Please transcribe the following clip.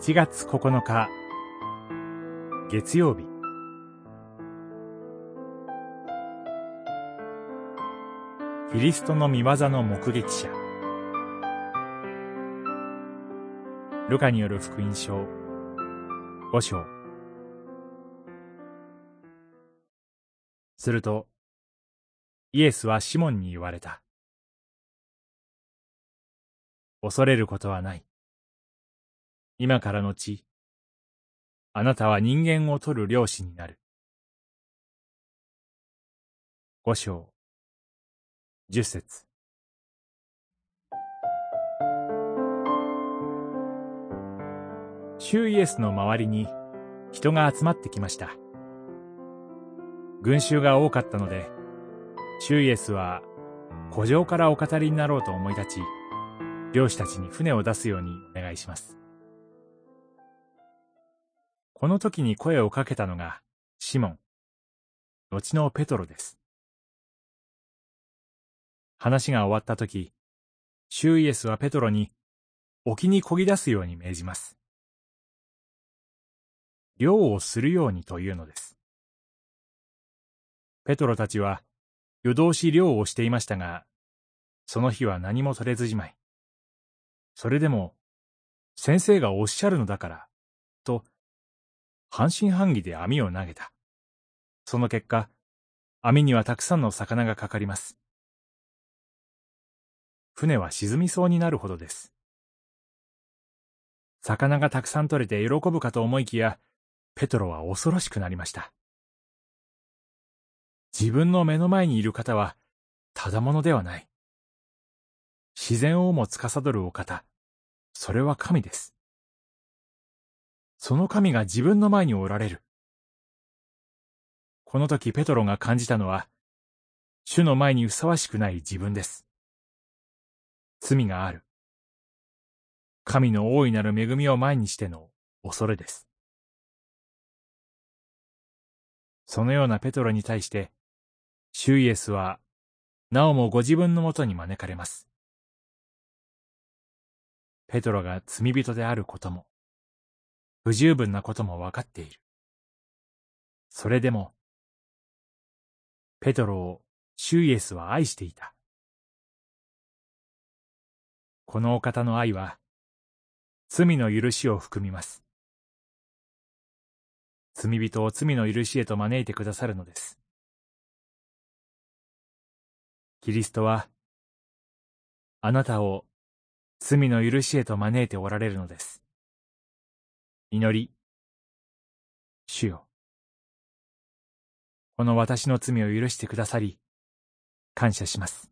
1月9日。月曜日。キリストの見業の目撃者。ルカによる福音書。5章。するとイエスはシモンに言われた。恐れることはない。今からのちあなたは人間を取る漁師になる5章十節主イエスの周りに人が集まってきました。群衆が多かったので、主イエスは古城からお語りになろうと思い立ち、漁師たちに船を出すようにお願いします。この時に声をかけたのがシモン、後のペトロです。話が終わった時、シューイエスはペトロに沖に漕ぎ出すように命じます。漁をするようにというのです。ペトロたちは夜通し漁をしていましたが、その日は何も取れずじまい。それでも、先生がおっしゃるのだから、と、半信半疑で網を投げた。その結果、網にはたくさんの魚がかかります。船は沈みそうになるほどです。魚がたくさん取れて喜ぶかと思いきや、ペトロは恐ろしくなりました。自分の目の前にいる方は、ただものではない。自然をも司るお方、それは神です。その神が自分の前におられる。この時ペトロが感じたのは、主の前にふさわしくない自分です。罪がある。神の大いなる恵みを前にしての恐れです。そのようなペトロに対して、シュイエスは、なおもご自分のもとに招かれます。ペトロが罪人であることも、不十分なことも分かっている。それでも、ペトロをシュイエスは愛していた。このお方の愛は、罪の許しを含みます。罪人を罪の許しへと招いてくださるのです。キリストは、あなたを罪の許しへと招いておられるのです。祈り、主よ。この私の罪を許してくださり、感謝します。